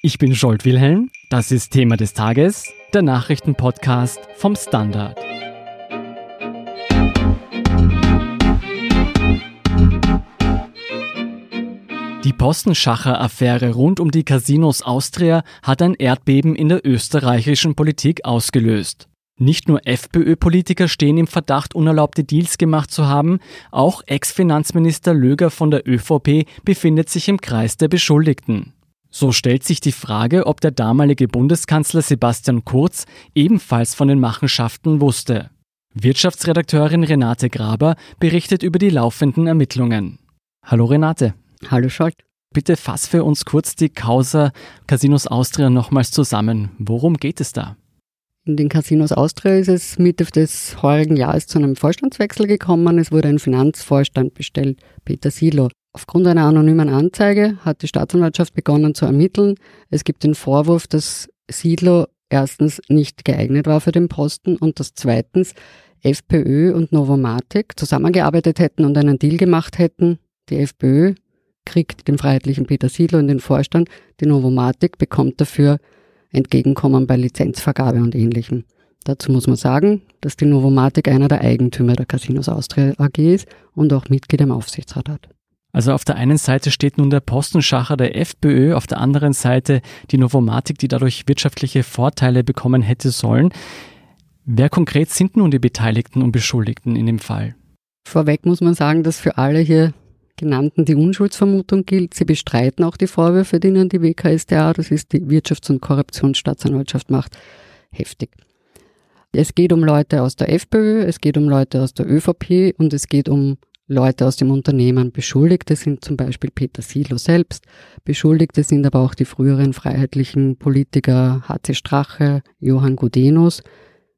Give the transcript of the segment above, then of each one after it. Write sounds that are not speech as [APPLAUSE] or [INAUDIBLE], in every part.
Ich bin Scholt Wilhelm, das ist Thema des Tages, der Nachrichtenpodcast vom Standard. Die Postenschacher-Affäre rund um die Casinos Austria hat ein Erdbeben in der österreichischen Politik ausgelöst. Nicht nur FPÖ-Politiker stehen im Verdacht, unerlaubte Deals gemacht zu haben, auch Ex-Finanzminister Löger von der ÖVP befindet sich im Kreis der Beschuldigten. So stellt sich die Frage, ob der damalige Bundeskanzler Sebastian Kurz ebenfalls von den Machenschaften wusste. Wirtschaftsredakteurin Renate Graber berichtet über die laufenden Ermittlungen. Hallo Renate. Hallo Scholt. Bitte fass für uns kurz die Causa Casinos Austria nochmals zusammen. Worum geht es da? In den Casinos Austria ist es Mitte des heurigen Jahres zu einem Vorstandswechsel gekommen. Es wurde ein Finanzvorstand bestellt, Peter Silo. Aufgrund einer anonymen Anzeige hat die Staatsanwaltschaft begonnen zu ermitteln. Es gibt den Vorwurf, dass Siedler erstens nicht geeignet war für den Posten und dass zweitens FPÖ und Novomatic zusammengearbeitet hätten und einen Deal gemacht hätten. Die FPÖ kriegt den freiheitlichen Peter Siedler in den Vorstand, die Novomatic bekommt dafür Entgegenkommen bei Lizenzvergabe und Ähnlichem. Dazu muss man sagen, dass die Novomatic einer der Eigentümer der Casinos Austria AG ist und auch Mitglied im Aufsichtsrat hat. Also auf der einen Seite steht nun der Postenschacher der FPÖ, auf der anderen Seite die Novomatic, die dadurch wirtschaftliche Vorteile bekommen hätte sollen. Wer konkret sind nun die Beteiligten und Beschuldigten in dem Fall? Vorweg muss man sagen, dass für alle hier genannten die Unschuldsvermutung gilt. Sie bestreiten auch die Vorwürfe, die ihnen die WKSDA, das ist die Wirtschafts- und Korruptionsstaatsanwaltschaft, macht, heftig. Es geht um Leute aus der FPÖ, es geht um Leute aus der ÖVP und es geht um Leute aus dem Unternehmen. Beschuldigte sind zum Beispiel Peter Silo selbst. Beschuldigte sind aber auch die früheren freiheitlichen Politiker HC Strache, Johann Gudenus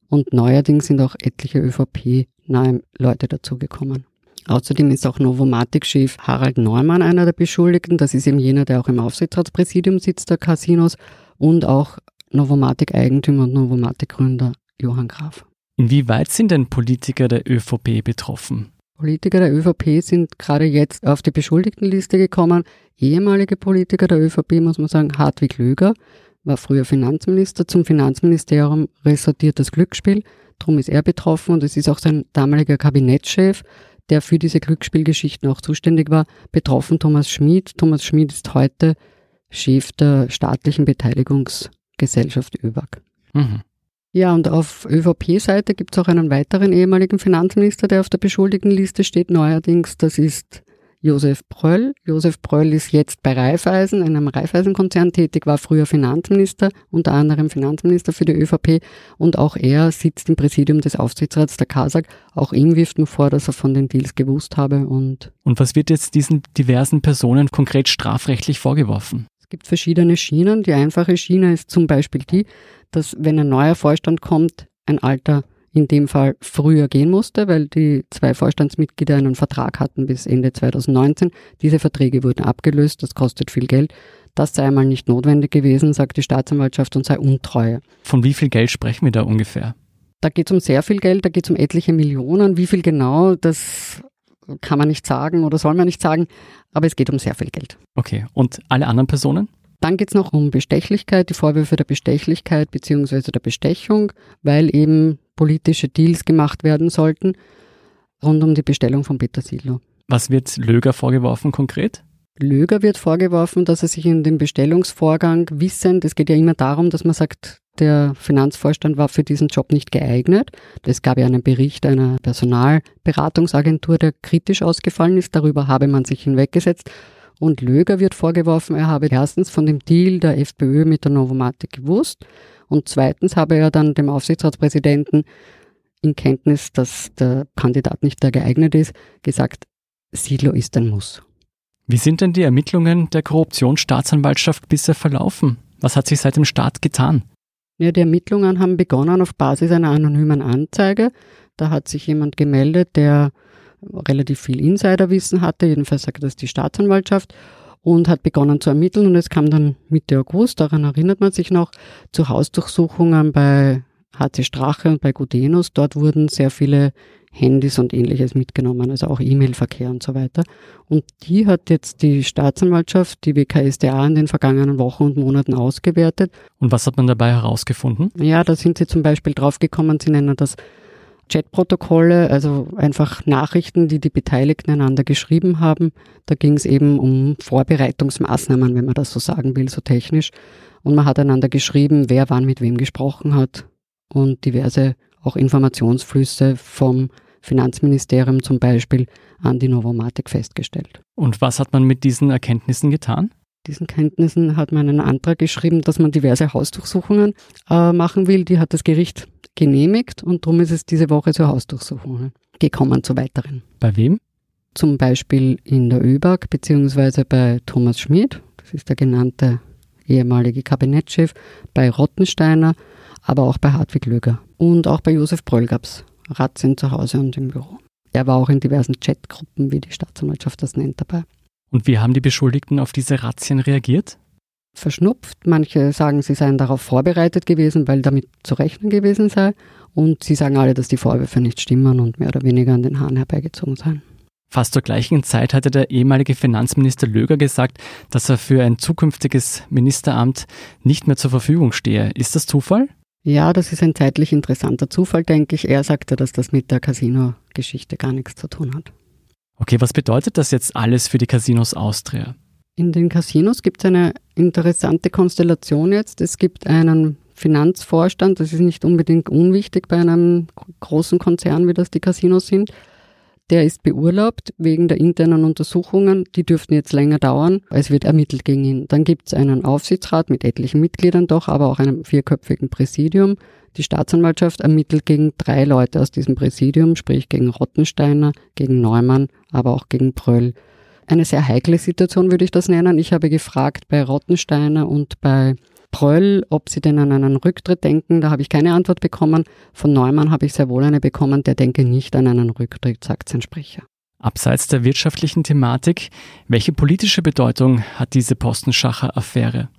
und neuerdings sind auch etliche ÖVP-nahe Leute dazugekommen. Außerdem ist auch Novomatic-Chef Harald Neumann einer der Beschuldigten. Das ist eben jener, der auch im Aufsichtsratspräsidium sitzt der Casinos und auch Novomatic-Eigentümer und Novomatic-Gründer Johann Graf. Inwieweit sind denn Politiker der ÖVP betroffen? Politiker der ÖVP sind gerade jetzt auf die Beschuldigtenliste gekommen. Ehemalige Politiker der ÖVP, muss man sagen, Hartwig Löger war früher Finanzminister, zum Finanzministerium resortiert das Glücksspiel. Darum ist er betroffen und es ist auch sein damaliger Kabinettschef, der für diese Glücksspielgeschichten auch zuständig war, betroffen Thomas Schmid. Thomas Schmid ist heute Chef der staatlichen Beteiligungsgesellschaft ÖWAG. Mhm. Ja, und auf ÖVP-Seite gibt es auch einen weiteren ehemaligen Finanzminister, der auf der Beschuldigtenliste steht neuerdings. Das ist Josef Pröll. Josef Pröll ist jetzt bei Raiffeisen, einem Raiffeisen-Konzern tätig, war früher Finanzminister, unter anderem Finanzminister für die ÖVP und auch er sitzt im Präsidium des Aufsichtsrats der KASAG. Auch ihm wirft man vor, dass er von den Deals gewusst habe und. Und was wird jetzt diesen diversen Personen konkret strafrechtlich vorgeworfen? Es gibt verschiedene Schienen. Die einfache Schiene ist zum Beispiel die, dass wenn ein neuer Vorstand kommt, ein alter in dem Fall früher gehen musste, weil die zwei Vorstandsmitglieder einen Vertrag hatten bis Ende 2019. Diese Verträge wurden abgelöst, das kostet viel Geld. Das sei einmal nicht notwendig gewesen, sagt die Staatsanwaltschaft und sei Untreue. Von wie viel Geld sprechen wir da ungefähr? Da geht es um sehr viel Geld, da geht es um etliche Millionen. Wie viel genau, das kann man nicht sagen oder soll man nicht sagen, aber es geht um sehr viel Geld. Okay, und alle anderen Personen? Dann geht es noch um Bestechlichkeit, die Vorwürfe der Bestechlichkeit bzw. der Bestechung, weil eben politische Deals gemacht werden sollten rund um die Bestellung von Peter Silo. Was wird Löger vorgeworfen konkret? Löger wird vorgeworfen, dass er sich in dem Bestellungsvorgang wissend, es geht ja immer darum, dass man sagt, der Finanzvorstand war für diesen Job nicht geeignet. Es gab ja einen Bericht einer Personalberatungsagentur, der kritisch ausgefallen ist. Darüber habe man sich hinweggesetzt. Und Löger wird vorgeworfen, er habe erstens von dem Deal der FPÖ mit der Novomatic gewusst und zweitens habe er dann dem Aufsichtsratspräsidenten in Kenntnis, dass der Kandidat nicht der geeignet ist, gesagt, Silo ist ein Muss. Wie sind denn die Ermittlungen der Korruptionsstaatsanwaltschaft bisher verlaufen? Was hat sich seit dem Start getan? Ja, die Ermittlungen haben begonnen auf Basis einer anonymen Anzeige. Da hat sich jemand gemeldet, der relativ viel Insiderwissen hatte, jedenfalls sagt das die Staatsanwaltschaft und hat begonnen zu ermitteln und es kam dann Mitte August, daran erinnert man sich noch, zu Hausdurchsuchungen bei HC Strache und bei Gudenus. Dort wurden sehr viele Handys und ähnliches mitgenommen, also auch E-Mail-Verkehr und so weiter. Und die hat jetzt die Staatsanwaltschaft, die WKSDA in den vergangenen Wochen und Monaten ausgewertet. Und was hat man dabei herausgefunden? Ja, da sind sie zum Beispiel draufgekommen, sie nennen das Chatprotokolle, also einfach Nachrichten, die die Beteiligten einander geschrieben haben. Da ging es eben um Vorbereitungsmaßnahmen, wenn man das so sagen will, so technisch. Und man hat einander geschrieben, wer wann mit wem gesprochen hat und diverse auch Informationsflüsse vom Finanzministerium zum Beispiel an die Novomatic festgestellt. Und was hat man mit diesen Erkenntnissen getan? Diesen Kenntnissen hat man einen Antrag geschrieben, dass man diverse Hausdurchsuchungen äh, machen will. Die hat das Gericht genehmigt und darum ist es diese Woche zur Hausdurchsuchung gekommen, zu weiteren. Bei wem? Zum Beispiel in der ÖBAG beziehungsweise bei Thomas Schmid, das ist der genannte ehemalige Kabinettschef, bei Rottensteiner, aber auch bei Hartwig Löger. Und auch bei Josef Bröll gab es Razzien zu Hause und im Büro. Er war auch in diversen Chatgruppen, wie die Staatsanwaltschaft das nennt, dabei. Und wie haben die Beschuldigten auf diese Razzien reagiert? Verschnupft. Manche sagen, sie seien darauf vorbereitet gewesen, weil damit zu rechnen gewesen sei. Und sie sagen alle, dass die Vorwürfe nicht stimmen und mehr oder weniger an den Haaren herbeigezogen seien. Fast zur gleichen Zeit hatte der ehemalige Finanzminister Löger gesagt, dass er für ein zukünftiges Ministeramt nicht mehr zur Verfügung stehe. Ist das Zufall? Ja, das ist ein zeitlich interessanter Zufall, denke ich. Er sagte, dass das mit der Casino-Geschichte gar nichts zu tun hat. Okay, was bedeutet das jetzt alles für die Casinos Austria? In den Casinos gibt es eine interessante Konstellation jetzt. Es gibt einen Finanzvorstand, das ist nicht unbedingt unwichtig bei einem großen Konzern, wie das die Casinos sind. Der ist beurlaubt wegen der internen Untersuchungen. Die dürften jetzt länger dauern. Es wird ermittelt gegen ihn. Dann gibt es einen Aufsichtsrat mit etlichen Mitgliedern doch, aber auch einem vierköpfigen Präsidium. Die Staatsanwaltschaft ermittelt gegen drei Leute aus diesem Präsidium, sprich gegen Rottensteiner, gegen Neumann, aber auch gegen Pröll. Eine sehr heikle Situation würde ich das nennen. Ich habe gefragt bei Rottensteiner und bei Pröll, ob sie denn an einen Rücktritt denken. Da habe ich keine Antwort bekommen. Von Neumann habe ich sehr wohl eine bekommen. Der denke nicht an einen Rücktritt, sagt sein Sprecher. Abseits der wirtschaftlichen Thematik, welche politische Bedeutung hat diese Postenschacher-Affäre?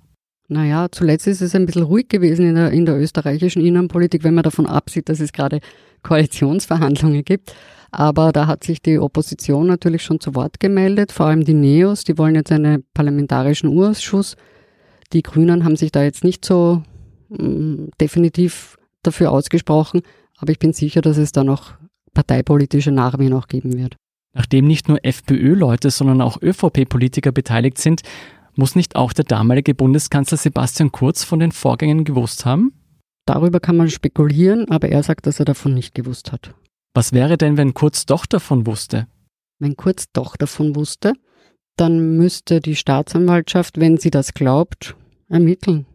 Naja, zuletzt ist es ein bisschen ruhig gewesen in der, in der österreichischen Innenpolitik, wenn man davon absieht, dass es gerade Koalitionsverhandlungen gibt. Aber da hat sich die Opposition natürlich schon zu Wort gemeldet, vor allem die Neos, die wollen jetzt einen parlamentarischen Urausschuss. Die Grünen haben sich da jetzt nicht so mh, definitiv dafür ausgesprochen, aber ich bin sicher, dass es da noch parteipolitische Nachwehen auch geben wird. Nachdem nicht nur FPÖ-Leute, sondern auch ÖVP-Politiker beteiligt sind, muss nicht auch der damalige Bundeskanzler Sebastian Kurz von den Vorgängen gewusst haben? Darüber kann man spekulieren, aber er sagt, dass er davon nicht gewusst hat. Was wäre denn, wenn Kurz doch davon wusste? Wenn Kurz doch davon wusste, dann müsste die Staatsanwaltschaft, wenn sie das glaubt, ermitteln.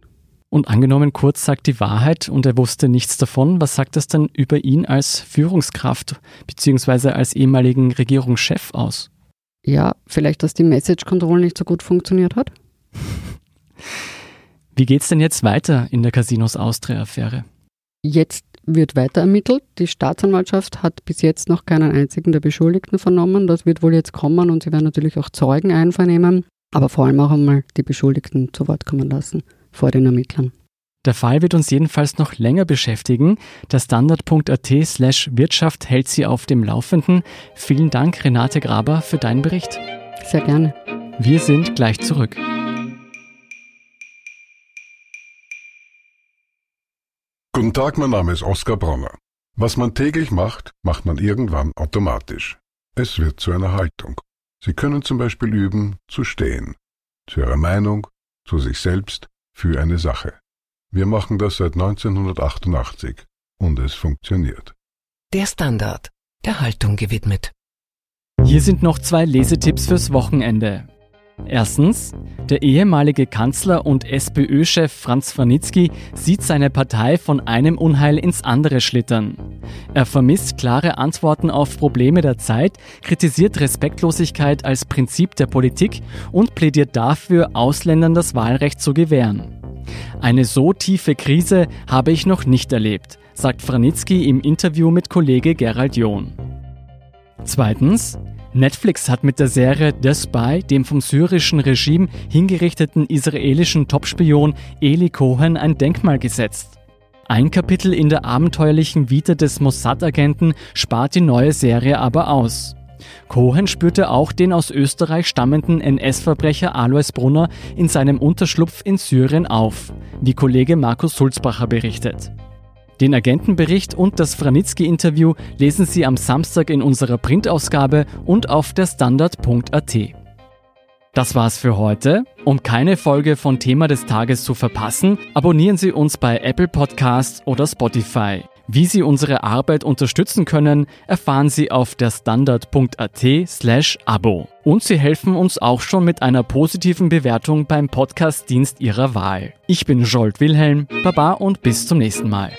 Und angenommen, Kurz sagt die Wahrheit und er wusste nichts davon, was sagt das dann über ihn als Führungskraft bzw. als ehemaligen Regierungschef aus? Ja, vielleicht, dass die Message Control nicht so gut funktioniert hat. [LAUGHS] Wie geht's denn jetzt weiter in der Casinos Austria-Affäre? Jetzt wird weiter ermittelt. Die Staatsanwaltschaft hat bis jetzt noch keinen einzigen der Beschuldigten vernommen. Das wird wohl jetzt kommen und sie werden natürlich auch Zeugen einvernehmen, aber vor allem auch einmal die Beschuldigten zu Wort kommen lassen vor den Ermittlern. Der Fall wird uns jedenfalls noch länger beschäftigen. Der Standard.at slash Wirtschaft hält Sie auf dem Laufenden. Vielen Dank, Renate Graber, für deinen Bericht. Sehr gerne. Wir sind gleich zurück. Guten Tag, mein Name ist Oskar Bronner. Was man täglich macht, macht man irgendwann automatisch. Es wird zu einer Haltung. Sie können zum Beispiel üben, zu stehen. Zu Ihrer Meinung, zu sich selbst, für eine Sache. Wir machen das seit 1988 und es funktioniert. Der Standard, der Haltung gewidmet. Hier sind noch zwei Lesetipps fürs Wochenende. Erstens, der ehemalige Kanzler und SPÖ-Chef Franz Franitzky sieht seine Partei von einem Unheil ins andere schlittern. Er vermisst klare Antworten auf Probleme der Zeit, kritisiert Respektlosigkeit als Prinzip der Politik und plädiert dafür, Ausländern das Wahlrecht zu gewähren. Eine so tiefe Krise habe ich noch nicht erlebt, sagt Franitzky im Interview mit Kollege Gerald John. Zweitens, Netflix hat mit der Serie The Spy dem vom syrischen Regime hingerichteten israelischen Topspion Eli Cohen ein Denkmal gesetzt. Ein Kapitel in der abenteuerlichen Vita des Mossad-Agenten spart die neue Serie aber aus. Cohen spürte auch den aus Österreich stammenden NS-Verbrecher Alois Brunner in seinem Unterschlupf in Syrien auf, wie Kollege Markus Sulzbacher berichtet. Den Agentenbericht und das Franitzky-Interview lesen Sie am Samstag in unserer Printausgabe und auf der Standard.at. Das war's für heute. Um keine Folge von Thema des Tages zu verpassen, abonnieren Sie uns bei Apple Podcasts oder Spotify. Wie Sie unsere Arbeit unterstützen können, erfahren Sie auf der standard.at slash Abo. Und Sie helfen uns auch schon mit einer positiven Bewertung beim Podcast-Dienst Ihrer Wahl. Ich bin Jolt Wilhelm, Baba und bis zum nächsten Mal.